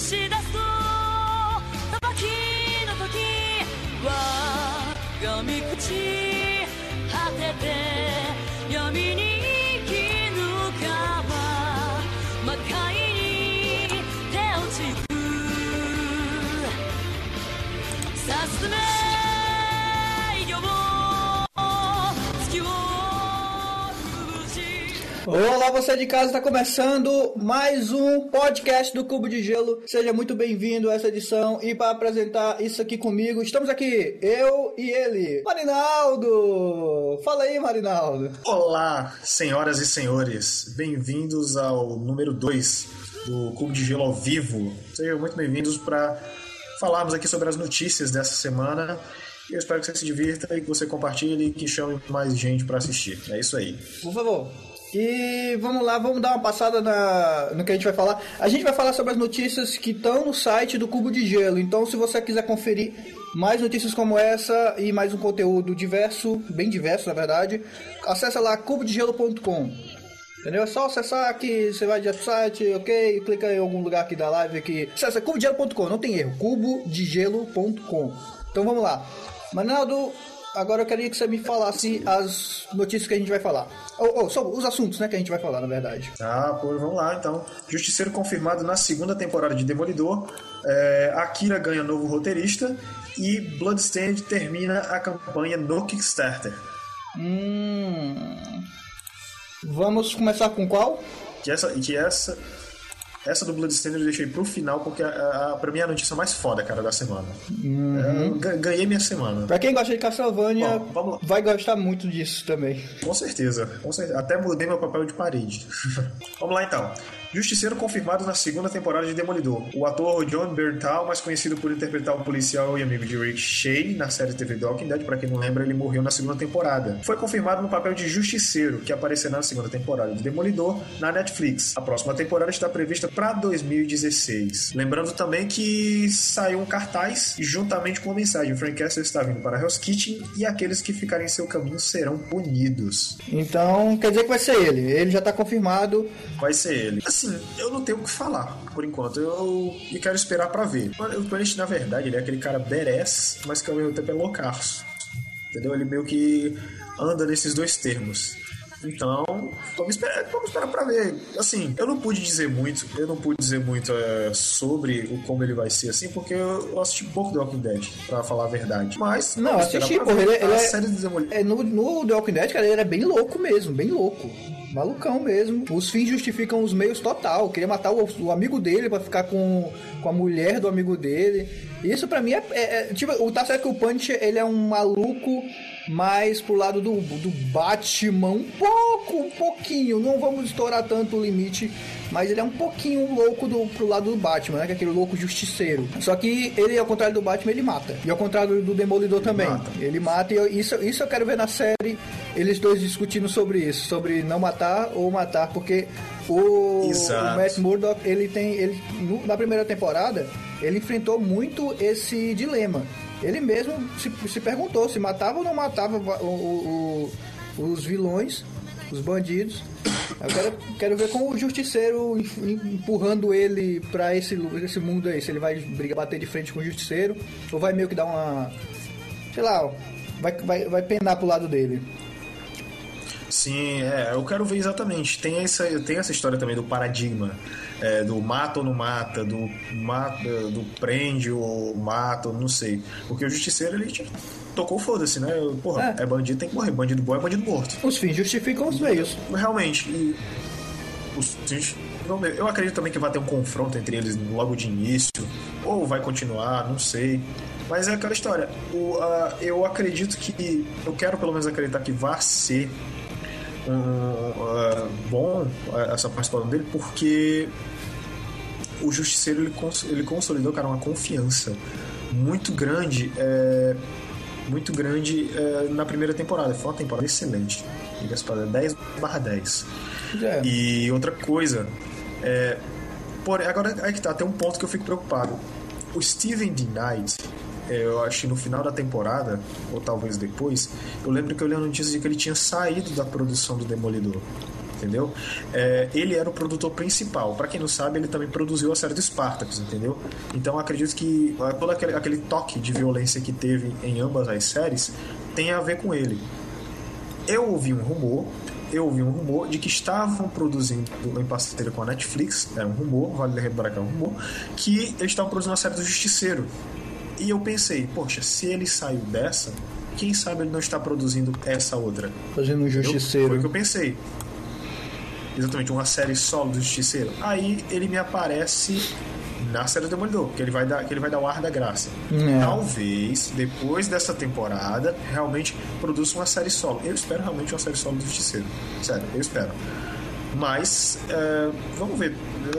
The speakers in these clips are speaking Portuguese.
시다 Olá, você de casa, está começando mais um podcast do Cubo de Gelo. Seja muito bem-vindo a essa edição. E para apresentar isso aqui comigo, estamos aqui, eu e ele, Marinaldo. Fala aí, Marinaldo. Olá, senhoras e senhores, bem-vindos ao número 2 do Cubo de Gelo ao vivo. Sejam muito bem-vindos para falarmos aqui sobre as notícias dessa semana. Eu espero que você se divirta e que você compartilhe e que chame mais gente para assistir. É isso aí. Por favor. E vamos lá, vamos dar uma passada na, no que a gente vai falar. A gente vai falar sobre as notícias que estão no site do Cubo de Gelo. Então, se você quiser conferir mais notícias como essa e mais um conteúdo diverso, bem diverso na verdade, acessa lá cubodegelo.com. Entendeu? É só acessar aqui, você vai direto site, ok? Clica em algum lugar aqui da live aqui. Acessa cubodegelo.com, não tem erro. cubodegelo.com. Então vamos lá. Manaldo, agora eu queria que você me falasse as notícias que a gente vai falar. Ou, ou só os assuntos, né, que a gente vai falar, na verdade. Ah, pô, vamos lá então. Justiceiro confirmado na segunda temporada de Demolidor. É, Akira ganha novo roteirista. E Bloodstained termina a campanha no Kickstarter. Hum. Vamos começar com qual? Que essa, que essa, essa do Bloodstained eu deixei pro final, porque a, a, pra mim é a notícia mais foda, cara, da semana. É, eu ga- ganhei minha semana. Pra quem gosta de Castlevania, Bom, vai gostar muito disso também. Com certeza, com certeza. Até mudei meu papel de parede. Vamos lá então. Justiceiro confirmado na segunda temporada de Demolidor. O ator John Berntal, mais conhecido por interpretar o policial e amigo de Rick Shane na série TV Walking Dead, pra quem não lembra, ele morreu na segunda temporada. Foi confirmado no papel de Justiceiro, que aparecerá na segunda temporada de Demolidor na Netflix. A próxima temporada está prevista para 2016. Lembrando também que saiu um cartaz juntamente com a mensagem: Frank Castle está vindo para Hell's Kitchen e aqueles que ficarem em seu caminho serão punidos. Então, quer dizer que vai ser ele. Ele já tá confirmado. Vai ser ele. Assim, eu não tenho o que falar por enquanto. Eu, eu quero esperar pra ver. O Punish, na verdade, ele é aquele cara badass, mas que ao mesmo tempo é loucaço. Entendeu? Ele meio que anda nesses dois termos. Então, vamos esperar, vamos esperar pra ver. Assim, eu não pude dizer muito, eu não pude dizer muito é, sobre o como ele vai ser, assim, porque eu, eu assisti pouco do Walking Dead, pra falar a verdade. Mas, Não, assisti, porra. Ele, ele a é, série do Demolidor. é, no, no The Walking Dead, cara, ele era bem louco mesmo, bem louco. Malucão mesmo. Os fins justificam os meios total. Queria matar o, o amigo dele pra ficar com, com a mulher do amigo dele. Isso pra mim é. é- é- tipo, o tá certo que o Punch ele é um maluco mais pro lado do, do Batman. Um pouco, um pouquinho. Não vamos estourar tanto o limite. Mas ele é um pouquinho louco do, pro lado do Batman, né? Que é aquele louco justiceiro. Só que ele, ao contrário do Batman, ele mata. E ao contrário do Demolidor também. mata. Ele mata e eu- isso, isso eu quero ver na série. Eles dois discutindo sobre isso, sobre não matar ou matar, porque o, Exato. o Matt Murdock, ele tem. Ele, no- na primeira temporada, ele enfrentou muito esse dilema. Ele mesmo se, se perguntou se matava ou não matava o- o- os vilões, os bandidos. Eu quero, quero ver com o justiceiro em- empurrando ele pra esse, esse mundo aí. Se ele vai brigar, bater de frente com o justiceiro, ou vai meio que dar uma. Sei lá, ó, vai, vai, vai penar pro lado dele. Sim, é, eu quero ver exatamente. Tem essa, tem essa história também do paradigma, é, do mata ou não mata, do mata, do prende ou mata, não sei. Porque o justiceiro ele tocou foda-se, né? Porra, É. é. bandido, tem que morrer. Bandido bom é bandido morto. Os fins justificam os meios. Realmente, e os, ver, eu acredito também que vai ter um confronto entre eles logo de início, ou vai continuar, não sei. Mas é aquela história. O, ah, eu acredito que. Eu quero pelo menos acreditar que vai ser um, ah, bom ah, essa participação dele, porque o Justiceiro ele, cons- ele consolidou, cara, uma confiança muito grande. é, muito grande é, na primeira temporada. Foi uma temporada excelente. Diga-se para 10 barra 10. É. E outra coisa, é, porém, agora aí que tá, tem um ponto que eu fico preocupado. O Steven D. Knight, é, eu acho que no final da temporada, ou talvez depois, eu lembro que eu li a notícia de que ele tinha saído da produção do Demolidor. Entendeu? É, ele era o produtor principal. Pra quem não sabe, ele também produziu a série do Spartacus, entendeu? Então acredito que ah, todo aquele, aquele toque de violência que teve em ambas as séries tem a ver com ele. Eu ouvi um rumor eu ouvi um rumor de que estavam produzindo em parceria com a Netflix, é um rumor, vale lembrar que é um rumor, que eles estavam produzindo uma série do Justiceiro. E eu pensei, poxa, se ele saiu dessa, quem sabe ele não está produzindo essa outra? Fazendo um justiceiro. Foi o que eu pensei. Exatamente, uma série solo do Justiceiro. Aí ele me aparece na série do Demolidor, que ele vai dar, que ele vai dar o ar da graça. É. Talvez, depois dessa temporada, realmente produza uma série solo. Eu espero realmente uma série solo do Justiceiro. Sério, eu espero. Mas, é, vamos ver.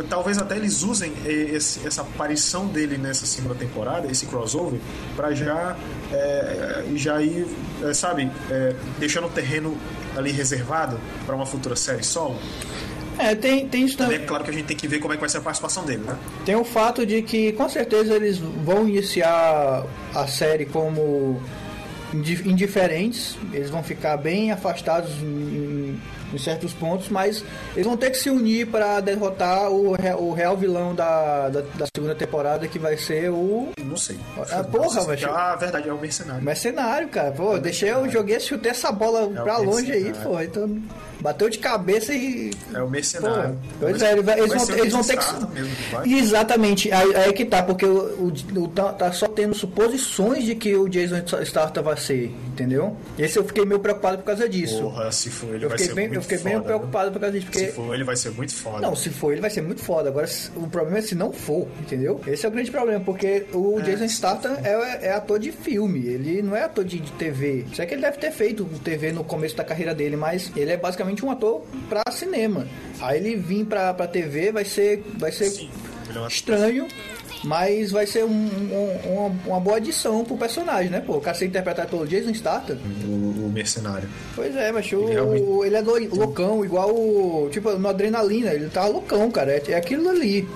Talvez até eles usem esse- essa aparição dele nessa segunda temporada, esse crossover, pra já, é, já ir, é, sabe, é, deixando o terreno ali reservado pra uma futura série solo. É, tem, tem isso É também. claro que a gente tem que ver como é que vai ser a participação dele, né? Tem o fato de que com certeza eles vão iniciar a série como indi- indiferentes, eles vão ficar bem afastados em, em certos pontos, mas eles vão ter que se unir para derrotar o, o real vilão da, da, da segunda temporada, que vai ser o Não sei. Ah, porra, mas- Ah, verdade, é o mercenário. mercenário, cara. Pô, deixei, eu joguei, chutei essa bola pra o longe aí, pô. Então bateu de cabeça e É o mercenário. Pô, pois é, eles, vão, eles vão ter que. Jason mesmo? Exatamente, aí, aí que tá, porque o, o, o- tá, tá só tendo suposições de que o Jason Statham vai ser, entendeu? Esse eu fiquei meio preocupado por causa disso. Porra, se for ele eu vai ser bem, muito eu fiquei bem foda, preocupado por causa disso, porque. Se for ele vai ser muito foda. Não, se for, ele vai ser muito foda. Agora, o problema é se não for, entendeu? Esse é o grande problema, porque o Jason se Statham é, é ator de filme, ele não é ator de, de TV. Sei que ele deve ter feito TV no começo da carreira dele, mas ele é basicamente um ator pra cinema. Aí ele vir pra, pra TV vai ser, vai ser Sim, estranho, mas vai ser um- um- uma, uma boa adição pro personagem, né? Pô, o cara ser interpretado pelo Jason Statham. O, o mercenário. Pois é, mas o, Ele realmente- ele é loucão, igual o. Tipo, no Adrenalina, ele tava loucão, cara. É, é aquilo ali.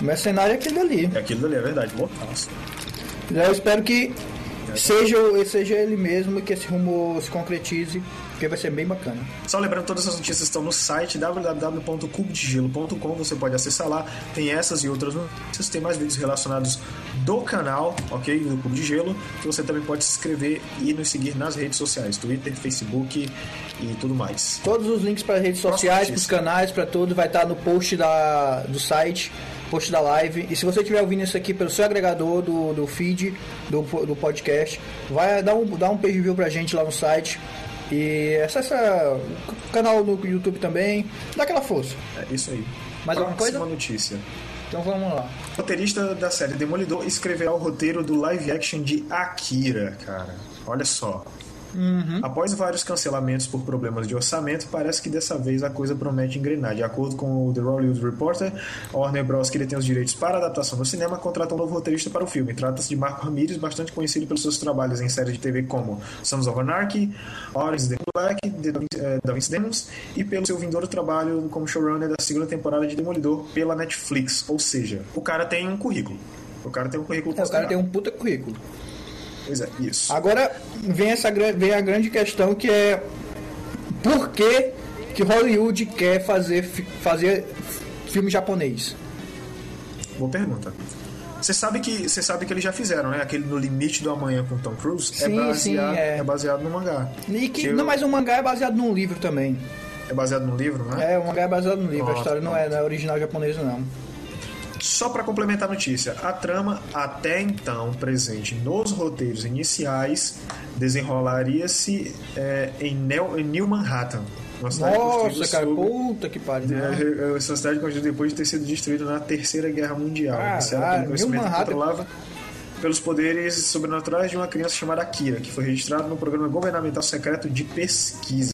O mercenário é aquilo ali. É aquilo ali, é verdade. Loucaço. Eu espero que seja, seja ele mesmo e que esse rumor se concretize, porque vai ser bem bacana. Só lembrando, todas essas notícias estão no site www.cubodegelo.com. Você pode acessar lá. Tem essas e outras notícias. Tem mais vídeos relacionados do canal, ok? Do Cubo de Gelo. Que você também pode se inscrever e nos seguir nas redes sociais: Twitter, Facebook e tudo mais. Todos os links para redes sociais, para os canais, para tudo, vai estar no post da, do site, post da live. E se você estiver ouvindo isso aqui pelo seu agregador do, do feed do, do podcast, vai dar um, dar um page view pra gente lá no site. E acessa o canal no YouTube também. Dá aquela força. É isso aí. Mais alguma coisa? notícia. Então vamos lá. O roteirista da série Demolidor escreverá o roteiro do live action de Akira, cara. Olha só. Uhum. Após vários cancelamentos por problemas de orçamento, parece que dessa vez a coisa promete engrenar. De acordo com o The Hollywood Reporter, a Warner Bros., que detém os direitos para a adaptação no cinema, contrata um novo roteirista para o filme. Trata-se de Marco Ramirez, bastante conhecido pelos seus trabalhos em séries de TV como Sons of Anarchy, Orange the Black, The eh, Da Vinci Demons, e pelo seu vindouro trabalho como showrunner da segunda temporada de Demolidor pela Netflix. Ou seja, o cara tem um currículo. O cara tem um currículo É, o cara tem um puta currículo. Pois é, isso. Agora vem, essa, vem a grande questão que é por que, que Hollywood quer fazer, fazer filme japonês? Boa pergunta. Você sabe que você sabe que eles já fizeram, né? Aquele no limite do amanhã com Tom Cruise Sim, é, baseado, sim, é. é baseado no mangá. E que, não, mas o mangá é baseado num livro também. É baseado no livro, né? É, o mangá é baseado no livro, a Ah, história não é, não é original japonesa não. Só para complementar a notícia, a trama até então presente nos roteiros iniciais desenrolaria-se é, em, Neo- em New Manhattan, uma cidade Nossa, cara, sob- puta que pariu. É, essa cidade construída depois de ter sido destruída na Terceira Guerra Mundial. Caralho, conhecimento Manhattan. controlava pelos poderes sobrenaturais de uma criança chamada Akira, que foi registrado no programa governamental secreto de pesquisa.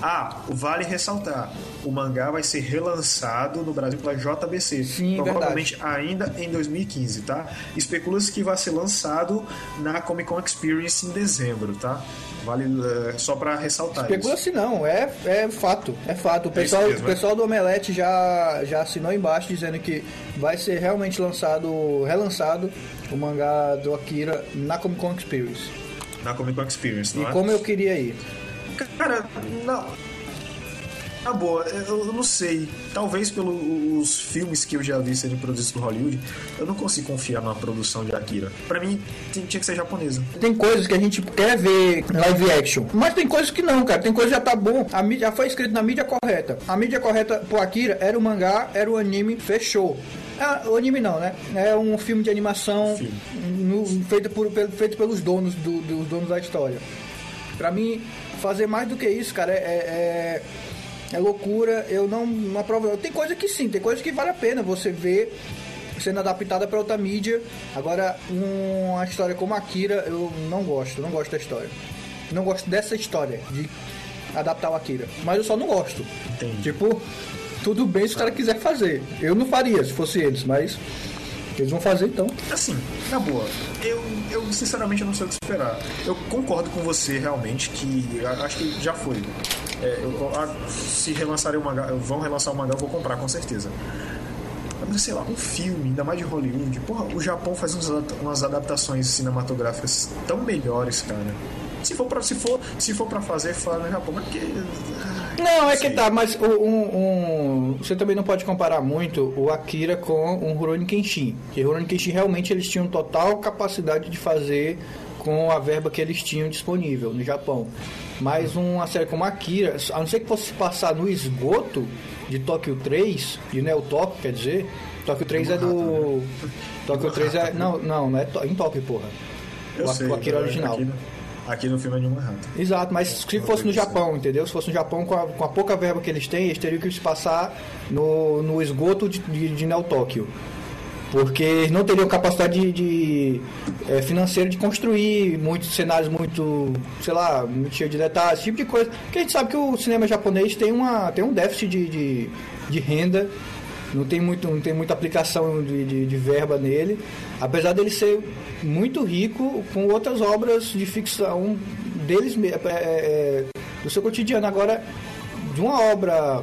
Ah, vale ressaltar, o mangá vai ser relançado no Brasil pela JBC, Sim, provavelmente ainda em 2015, tá? Especula-se que vai ser lançado na Comic Con Experience em dezembro, tá? Vale eh, só para ressaltar isso. Especula-se não, é, é fato, é fato. O pessoal, mesmo, o pessoal do Omelete já, já assinou embaixo dizendo que vai ser realmente lançado, relançado o mangá do Akira na Comic Con Experience. Na Comic Con Experience, E não é? como eu queria ir. Cara, não. Na boa, eu, eu não sei. Talvez pelos filmes que eu já vi serem produzidos por Hollywood, eu não consigo confiar na produção de Akira. Pra mim, tinha que ser japonesa. Tem coisas que a gente quer ver live action, mas tem coisas que não, cara. Tem coisa que já tá bom. A mídia já foi escrito na mídia correta. A mídia correta pro Akira era o mangá, era o anime, fechou. Ah, o anime não, né? É um filme de animação no- feito, por, feito pelos donos do- dos donos da história. Pra mim, fazer mais do que isso, cara, é, é, é loucura. Eu não, não aprovo. Tem coisa que sim, tem coisa que vale a pena você ver sendo adaptada pra outra mídia. Agora, uma história como Akira, eu não gosto, não gosto da história. Não gosto dessa história de adaptar o Akira. Mas eu só não gosto. Entendi. Tipo, tudo bem se o cara quiser fazer. Eu não faria se fosse eles, mas eles vão fazer então. Assim, na boa, eu, eu sinceramente não sei o que esperar. Eu concordo com você realmente que acho que já foi. É, eu- a- se relançarem o mangá, vão relançar o mangá, eu vou comprar com certeza. Mas sei lá, um filme, ainda mais de Hollywood, porra, o Japão faz uns umas adaptações cinematográficas tão melhores, cara. Se for pra, se for, se for pra fazer, fala no Japão, mas porque. Não, é que sei. tá, mas o- um, um- você também não pode comparar muito o Akira com o Rurouni Kenshin. Porque o Rurouni Kenshin realmente eles tinham total capacidade de fazer com a verba que eles tinham disponível no Japão. Mas uma série como Akira, a não ser que fosse passar no esgoto de Tóquio 3, de Neo Tóquio, quer dizer, Tóquio 3 é do. Tóquio 3 é. Não, não, não é em Tóquio, porra. Eu o, sei, o Akira é, original. Aqui, aqui no filme é de Manhattan. Exato, mas se fosse no Japão, entendeu? Se fosse no Japão, com a, com a pouca verba que eles têm, eles teriam que se passar no, no esgoto de, de, de Neo Tóquio. Porque eles não teriam capacidade de, de, eh, financeira de construir muitos cenários muito, sei lá, muito cheio de detalhes, esse tipo de coisa. Porque a gente sabe que o cinema japonês tem, uma, tem um déficit de, de, de renda, não tem, muito, não tem muita aplicação de, de, de verba nele, apesar dele ser muito rico com outras obras de ficção deles é, é, é, do seu cotidiano. Agora, de uma obra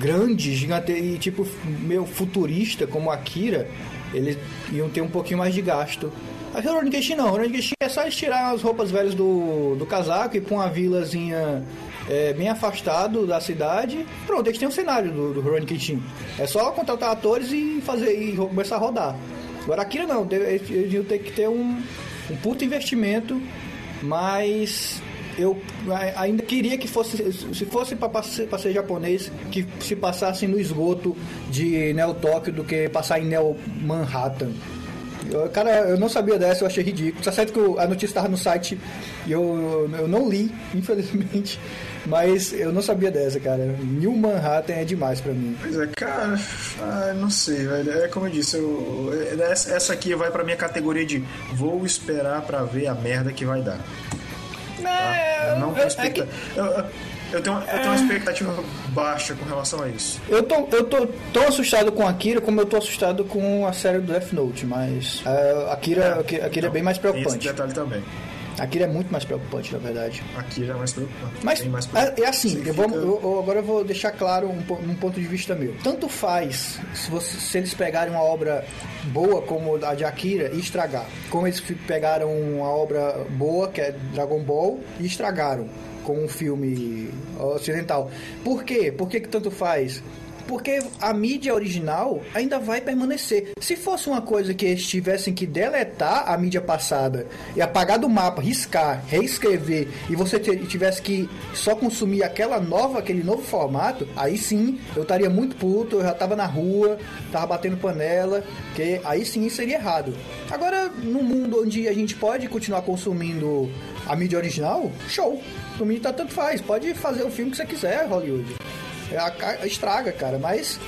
grande, gigante e tipo meio futurista como Akira, eles iam ter um pouquinho mais de gasto. A Rurouni não, Rurouni é só tirar as roupas velhas do, do casaco e pra uma vilazinha é, bem afastado da cidade. Pronto, eles têm um cenário do, do Rurouni. É só contratar atores e fazer e começar a rodar. Agora Akira não, eles iam ter que ter um, um puto investimento, mas eu ainda queria que fosse, se fosse para ser japonês, que se passasse no esgoto de Neo Tóquio do que passar em Neo Manhattan. Eu, cara, eu não sabia dessa, eu achei ridículo. Tá certo que a notícia estava no site e eu, eu não li, infelizmente. Mas eu não sabia dessa, cara. New Manhattan é demais pra mim. Pois é, cara, ah, não sei, velho. É como eu disse, eu, é- essa aqui vai pra minha categoria de vou esperar pra ver a merda que vai dar. Tá? Eu não tenho é que- eu tenho, eu tenho uma expectativa baixa com relação a isso. Eu tô, eu tô tão assustado com Akira como eu tô assustado com a série do Death Note, mas uh, Akira, Akira, Akira é bem mais Tem esse preocupante. detalhe também. Akira é muito mais preocupante, na verdade. Já é mais preocupante. Mas mais é, preocupante. é assim, eu vou- eu- eu- agora eu vou deixar claro um, um ponto de vista meu. Tanto faz se, você- se eles pegarem uma obra boa como a de Akira e estragar, como eles pegaram uma obra boa que é Dragon Ball e estragaram com um filme ocidental. Por quê? Por que, que tanto faz? Porque a mídia original ainda vai permanecer. Se fosse uma coisa que eles tivessem que deletar a mídia passada e apagar do mapa, riscar, reescrever, e você tivesse que só consumir aquela nova, aquele novo formato, aí sim eu estaria muito puto, eu já tava na rua, tava batendo panela, que aí sim seria errado. Agora, no mundo onde a gente pode continuar consumindo a mídia original, show. Por mim tá tanto faz, pode fazer o filme que você quiser, Hollywood. É, estraga, cara, mas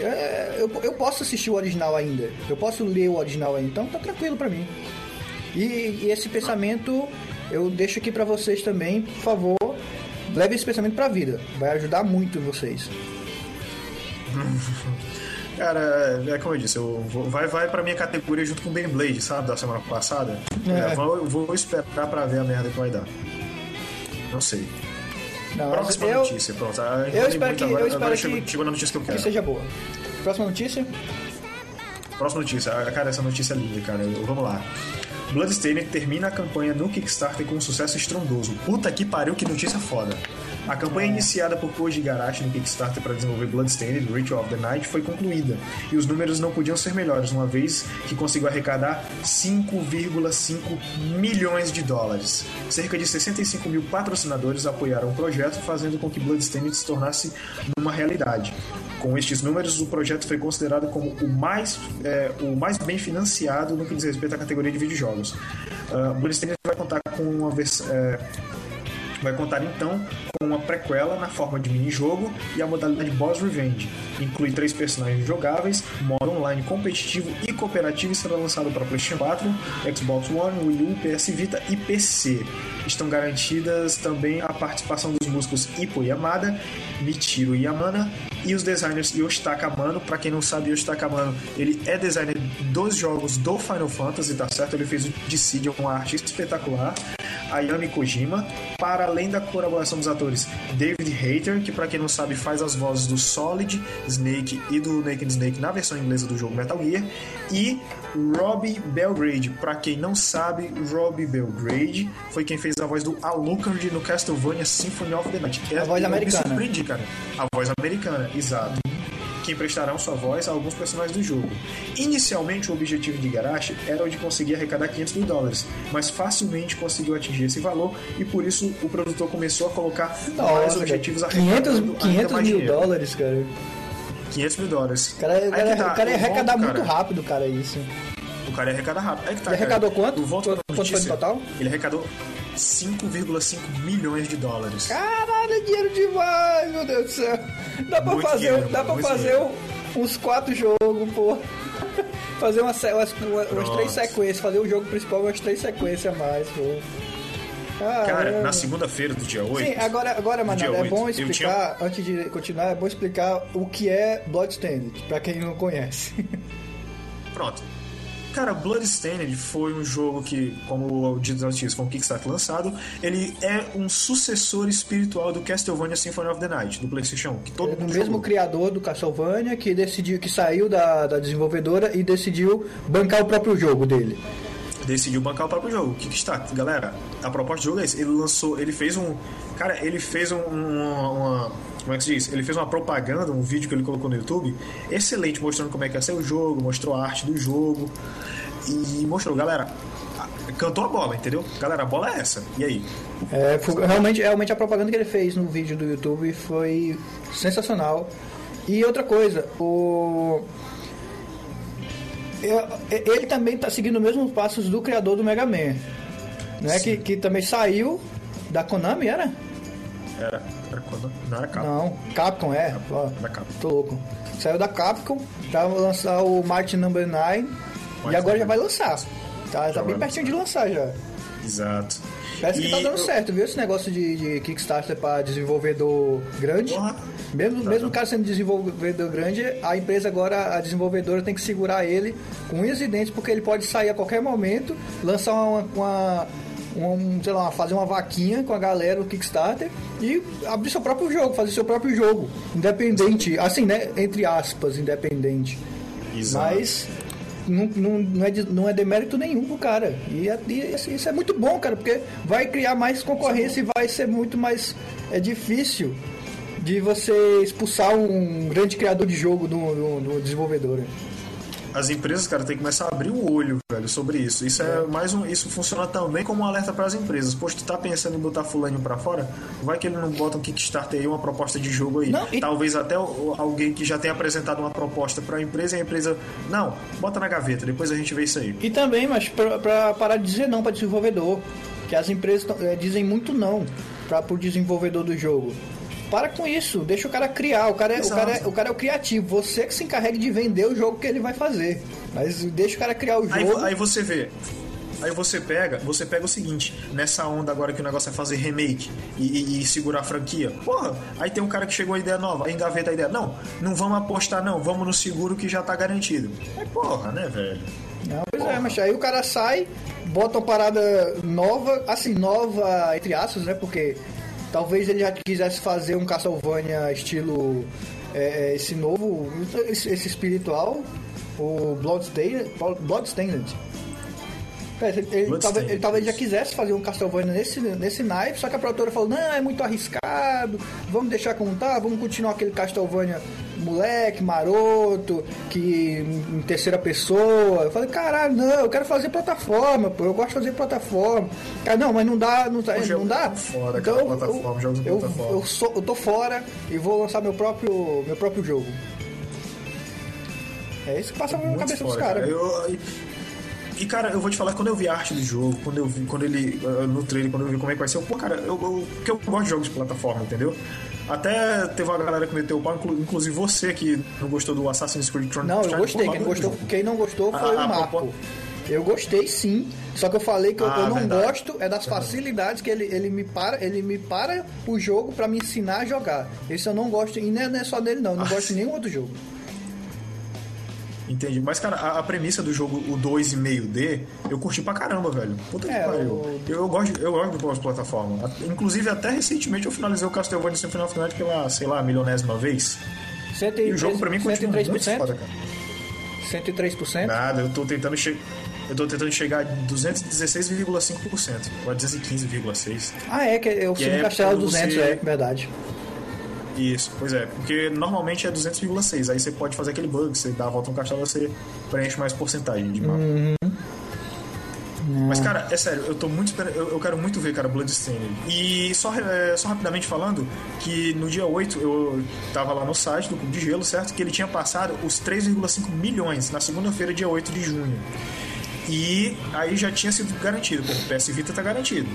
é, eu, eu posso assistir o original ainda. Eu posso ler o original ainda, então tá tranquilo pra mim. E, e esse pensamento eu deixo aqui pra vocês também, por favor. Leve esse pensamento pra vida. Vai ajudar muito vocês. Cara, é como eu disse, eu vou, vai, vai pra minha categoria junto com o Beyblade, sabe, da semana passada. É. É, vou, vou esperar pra ver a merda que vai dar. Não sei. Não, Próxima eu, notícia, pronto. Ah, eu enrolei espero que- agora, eu espero que- chegou, chegou na notícia que eu que quero. seja boa. Próxima notícia? Próxima notícia. Ah, Cara, essa notícia é linda, cara. Eu- Vamos lá. Bloodstained termina a campanha no Kickstarter com um sucesso estrondoso. Puta que pariu, que notícia foda. A campanha iniciada por Koji Igarashi no Kickstarter para desenvolver Bloodstained Ritual of the Night foi concluída, e os números não podiam ser melhores, uma vez que conseguiu arrecadar 5,5 milhões de dólares. Cerca de 65 mil patrocinadores apoiaram o projeto, fazendo com que Bloodstained se tornasse uma realidade. Com estes números, o projeto foi considerado como o mais, é, o mais bem financiado no que diz respeito à categoria de videojogos. Uh, Bloodstained vai contar com uma versão. É, vai contar então com uma prequela na forma de minijogo e a modalidade Boss Revenge. Inclui três personagens jogáveis, modo online competitivo e cooperativo e será lançado para PlayStation 4, Xbox One, Wii U, PS Vita e PC. Estão garantidas também a participação dos músicos Ippo Yamada, Michiro Yamana e os designers Yoshitaka Amano. Para quem não sabe, Yoshitaka Amano, ele é designer dos jogos do Final Fantasy, tá certo? Ele fez o Dissidia, uma arte espetacular. Ayami Kojima, para além da colaboração dos atores David Hayter, que para quem não sabe faz as vozes do Solid Snake e do Naked Snake na versão inglesa do jogo Metal Gear, e Robbie Belgrade. Para quem não sabe, Robbie Belgrade foi quem fez a voz do Alucard no Castlevania Symphony of the Night. A voz eu americana. Me surpreendi, cara. A voz americana, exato que emprestarão sua voz a alguns personagens do jogo. Inicialmente, o objetivo de Igarashi era o de conseguir arrecadar 500 mil dólares, mas facilmente conseguiu atingir esse valor e por isso o produtor começou a colocar mais Nossa, objetivos cara. 500, arrecadando ainda 500 mais mil dólares, cara. 500 mil dólares. O cara, o cara, que tá, o cara ia volto, arrecadar muito cara. rápido, cara, isso. O cara ia arrecadar rápido. Aí que tá, Ele cara. arrecadou quanto? Volto Quanto- pra quanto foi no total? Ele arrecadou 5,5 milhões de dólares. Caralho, é dinheiro demais, meu Deus do céu. Dá pra Muito fazer, dinheiro, dá pra fazer dinheiro. uns quatro jogos, pô. Fazer umas, umas, umas três sequências, fazer o jogo principal umas três sequências a mais, pô. Cara, Caramba. na segunda-feira do dia 8. Sim, agora, agora mano, é 8, bom explicar, antes de continuar, é bom explicar o que é Bloodstained, pra quem não conhece. Pronto. Cara, Bloodstained foi um jogo que, como o Dias Notícias foi um Kickstarter lançado, ele é um sucessor espiritual do Castlevania Symphony of the Night, do PlayStation 1, que todo É do mesmo jogou. criador do Castlevania que decidiu que saiu da, da desenvolvedora e decidiu bancar o próprio jogo dele. decidiu bancar o próprio jogo. O Kickstarter, galera, a proposta do jogo é esse. Ele lançou, ele fez um. Cara, ele fez um, uma, uma- Como é que se diz? Ele fez uma propaganda, um vídeo que ele colocou no YouTube, excelente, mostrando como é que ia ser o jogo, mostrou a arte do jogo. E mostrou, galera, cantou a bola, entendeu? Galera, a bola é essa. E aí? É, foi- realmente, realmente a propaganda que ele fez no vídeo do YouTube foi sensacional. E outra coisa, o é- ele também está seguindo os mesmos passos do criador do Mega Man, né? Que, que também saiu da Konami, era? Era. Não era capa. Não, Capcom é. Ó, Era Capcom. tô louco. Saiu da Capcom, já vai lançar o Martin Number 9 e agora já vai lançar. Tá, tá bem vai pertinho de lançar já. Exato. Parece que E tá dando eu- certo, viu? Esse negócio de, de Kickstarter para desenvolvedor grande. Porra. Mesmo, Tá mesmo o cara sendo desenvolvedor grande, a empresa agora, a desenvolvedora tem que segurar ele com unhas e dentes, porque ele pode sair a qualquer momento, lançar uma. uma um, sei lá, fazer uma vaquinha com a galera do Kickstarter e abrir seu próprio jogo, fazer seu próprio jogo, independente, assim, né? Entre aspas, independente. Exato. Mas não, não, não, é, de- não é demérito nenhum pro cara. E, é- e isso- isso é muito bom, cara, porque vai criar mais concorrência e vai ser muito mais é difícil de você expulsar um grande criador de jogo do, do, do desenvolvedor. As empresas, cara, tem que começar a abrir o olho, velho, sobre isso. Isso é mais um, isso funciona também como um alerta para as empresas. Poxa, tu tá pensando em botar fulaninho pra fora? Vai que ele não bota um Kickstarter aí, uma proposta de jogo aí. Não, e- Talvez até o- alguém que já tenha apresentado uma proposta para a empresa e a empresa, não, bota na gaveta, depois a gente vê isso aí. E também, mas pra, pra parar de dizer não para desenvolvedor, que as empresas eh, dizem muito não para pro desenvolvedor do jogo. Para com isso, deixa o cara criar. O cara, é, o, cara é, o cara é o criativo. Você que se encarregue de vender o jogo que ele vai fazer. Mas deixa o cara criar o Aí, jogo. aí você vê. Aí você pega, você pega o seguinte, nessa onda agora que o negócio é fazer remake e, e- e segurar a franquia. Porra, aí tem um cara que chegou a ideia nova, aí engaveta a ideia. Não, não vamos apostar não, vamos no seguro que já tá garantido. É porra, né, velho? Não, pois é, mas aí o cara sai, bota uma parada nova, assim, nova entre aspas, né? Porque talvez ele já quisesse fazer um Castlevania estilo é, é, esse novo, esse, esse espiritual, o Bloodstained, Bloodstained. É, ele, ele, talvez, ele talvez já quisesse fazer um Castlevania nesse, nesse naipe, só que a produtora falou, não, é muito arriscado, vamos deixar como tá, vamos continuar aquele Castlevania moleque, maroto, que em terceira pessoa. Eu falei, caralho, não, eu quero fazer plataforma, pô, eu gosto de fazer plataforma. Cara, não, mas não dá, não, jogo não dá. tá fora, cara, plataforma, jogos eu, plataforma. eu, sou, eu tô fora e vou lançar meu próprio, meu próprio jogo. É isso que passa na cabeça dos foda, caras. Eu- e- E, cara, eu vou te falar, quando eu vi a arte do jogo, quando eu vi, quando ele, uh, no trailer, quando eu vi como é que vai ser, eu, pô, cara, eu, eu, porque eu gosto de jogos de plataforma, entendeu? Até teve uma galera que meteu o pau, inclu- inclusive você que não gostou do Assassin's Creed Chronicles. Não, eu gostei. Quem gostou, quem não gostou foi Ah, o Marco. pô, pô. Eu gostei sim, só que eu falei que eu, Ah, eu não verdade. gosto é das facilidades que ele, ele me para, ele me para o jogo pra me ensinar a jogar. Isso eu não gosto, e não é, não é só dele não, eu não Ah. gosto de nenhum outro jogo. Entendi. Mas, cara, a, a premissa do jogo, o 2,5D, eu curti pra caramba, velho. Puta que É, pariu. o- Eu, eu gosto, de- eu gosto do pós-plataforma. Inclusive, até recentemente eu finalizei o Castlevania Symphony of Night pela, sei lá, milionésima vez. E o jogo pra mim continua muito 103%? foda, cara. 103%? Nada, eu tô tentando chegar. Eu tô tentando chegar a 216,5%. Ou a 215,6%. Ah, é, que eu Que subi é Castelo quando 200, você- é, verdade. Isso, pois é. Porque normalmente é 200,6%. Aí você pode fazer aquele bug, você dá a volta no castelo você preenche mais porcentagem de mapa. Mas, cara, é sério, eu tô muito esperando. Eu, eu quero muito ver, cara, Bloodstained. E só, é, só rapidamente falando, que no dia 8 eu tava lá no site do Clube de Gelo, certo? Que ele tinha passado os 3,5 milhões na segunda-feira, dia 8 de junho. E aí já tinha sido garantido, pô, o PS Vita tá garantido.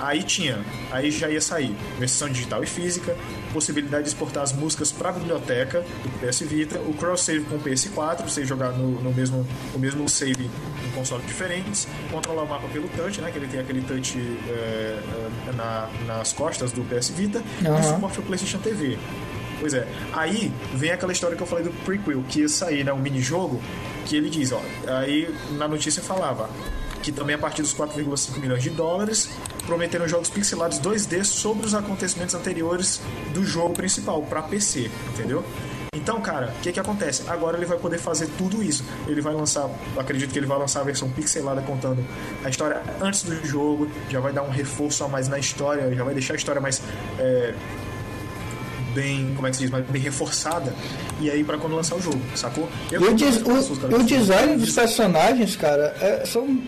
Aí tinha, aí já ia sair versão digital e física, possibilidade de exportar as músicas para a biblioteca do PS Vita, o cross save com o PS4, você jogar no, no mesmo o mesmo save em consoles diferentes, controlar o mapa pelo touch, né, que ele tem aquele touch é, na- nas costas do PS Vita e Aham. suporte para PlayStation TV. Pois é. Aí vem aquela história que eu falei do prequel, que ia sair, né? Um minijogo, que ele diz, ó. Aí na notícia falava que também a partir dos 4,5 milhões de dólares prometeram jogos pixelados 2D sobre os acontecimentos anteriores do jogo principal, pra PC, entendeu? Então, cara, o que que acontece? Agora ele vai poder fazer tudo isso. Ele vai lançar, acredito que ele vai lançar a versão pixelada contando a história antes do jogo, já vai dar um reforço a mais na história, já vai deixar a história mais é, bem, como é que se diz, mais bem reforçada. E aí pra quando lançar o jogo, sacou? Eu o, des- o, o design dos personagens, cara, é, são,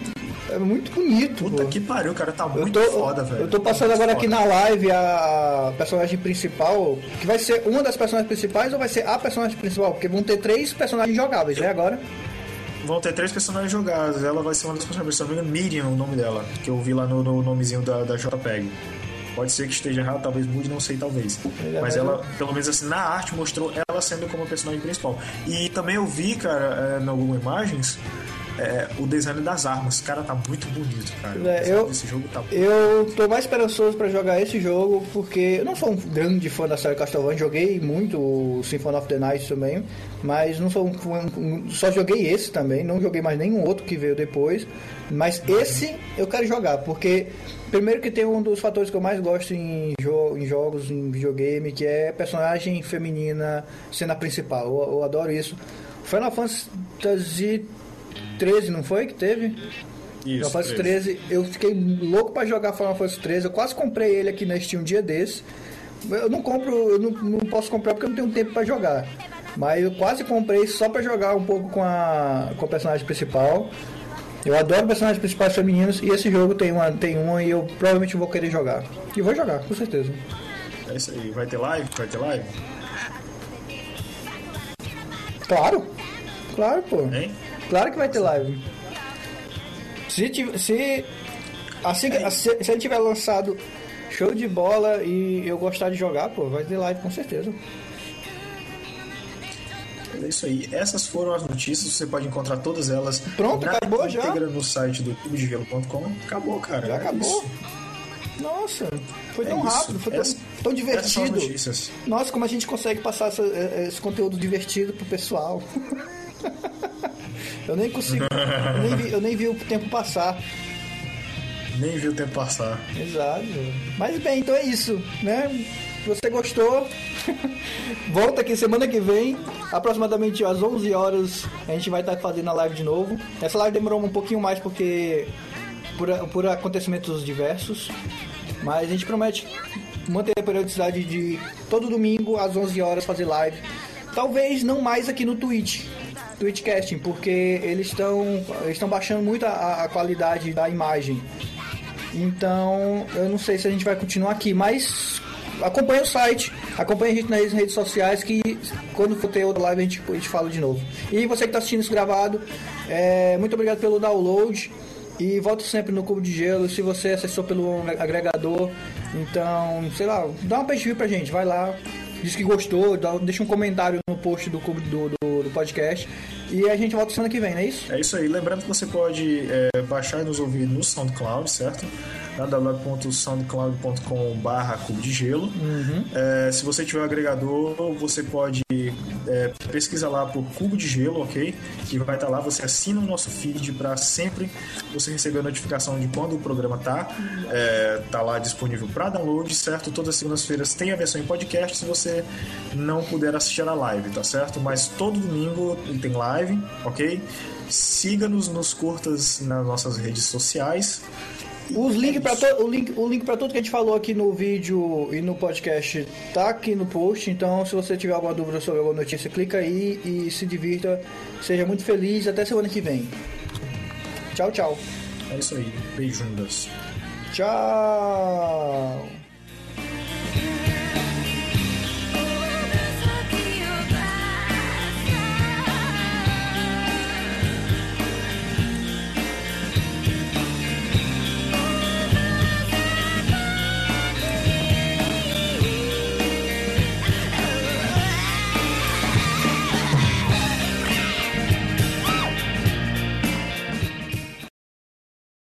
é muito bonito. Puta pô. que pariu, cara, tá Eu muito tô, foda, velho. eu tô passando agora aqui foda. na live a personagem principal, que vai ser uma das personagens principais ou vai ser a personagem principal? Porque vão ter três personagens jogáveis, né, agora? Vão ter três personagens jogados. Ela vai ser uma das personagens, se não me engano, Miriam, o nome dela, que eu vi lá no, no nomezinho da, da JPEG. Pode ser que esteja errado, talvez mude, não sei, talvez. é, Mas ela, pelo menos assim, na arte mostrou ela sendo como a personagem principal. E também eu vi, cara, é, no Google Imagens, é, o design das armas. Cara, tá muito bonito, cara. É, eu- desse jogo tá Eu tô mais esperançoso pra jogar esse jogo porque eu não sou um grande fã da série Castlevania, joguei muito o Symphony of the Night também, mas não sou um, um- só joguei esse também, não joguei mais nenhum outro que veio depois, mas esse eu quero jogar porque primeiro que tem um dos fatores que eu mais gosto em, jo- em jogos, em videogame, que é personagem feminina sendo a principal. Eu, eu adoro isso. Final Fantasy 13, não foi que teve? Final Isso, Fantasy 13. 13, eu fiquei louco pra jogar Final Fantasy 13. Eu quase comprei ele aqui na Steam um dia desse. Eu não compro, eu não, não posso comprar porque eu não tenho tempo pra jogar. Mas eu quase comprei só pra jogar um pouco com a, com a personagem principal. Eu adoro personagens principais femininos e esse jogo tem uma, tem uma e eu provavelmente vou querer jogar. E vou jogar, com certeza. É isso aí. Vai ter live? Vai ter live? Claro, claro, pô. Hein? Claro que vai ter live. Se, se, assim, se, se ele tiver lançado show de bola e eu gostar de jogar, pô, vai ter live com certeza. É isso aí. Essas foram as notícias. Você pode encontrar todas elas Pronto, na acabou já? no site do tubodegelo.com. Acabou, cara. Já É acabou. isso. Nossa, foi É tão isso. rápido, foi tão, Essa- tão divertido. Nossa, como a gente consegue passar essa- eh, esse conteúdo divertido pro pessoal. eu nem consigo, eu nem, vi, eu nem vi o tempo passar. Nem vi o tempo passar. Exato. Mas bem, então é isso, né? Se você gostou, volta aqui semana que vem, aproximadamente às 11 horas, a gente vai estar fazendo a live de novo. Essa live demorou um pouquinho mais porque por, por acontecimentos diversos, mas a gente promete manter a periodicidade de todo domingo às 11 horas fazer live. Talvez não mais aqui no Twitch, Twitchcasting, porque eles estão estão baixando muito a, a qualidade da imagem. Então, eu não sei se a gente vai continuar aqui, mas acompanha o site, acompanha a gente nas redes sociais que quando for ter outra live a gente, a gente fala de novo. E você que está assistindo isso gravado, é, muito obrigado pelo download. E volte sempre no Cubo de Gelo. Se você acessou pelo agregador, então, sei lá, dá um view pra gente. Vai lá, diz que gostou, dá, deixa um comentário no post do, do, do, do podcast. E a gente volta semana que vem, não é isso? É isso aí. Lembrando que você pode é, baixar e nos ouvir no SoundCloud, certo? www.soundcloud.com.br cubo de gelo. Uhum. É, se você tiver um agregador, você pode é, pesquisar lá por cubo de gelo, ok? Que vai estar lá. Você assina o nosso feed para sempre você receber a notificação de quando o programa tá, é, tá lá disponível para download, certo? Todas as segundas-feiras tem a versão em podcast se você não puder assistir a live, tá certo? Mas todo domingo tem live, ok? Siga-nos nos curtas nas nossas redes sociais. Os link pra to, o link, o link para tudo que a gente falou aqui no vídeo e no podcast tá aqui no post. Então, se você tiver alguma dúvida sobre alguma notícia, clica aí e se divirta. Seja muito feliz. Até semana que vem. Tchau, tchau. É isso aí. Beijundas. Tchau.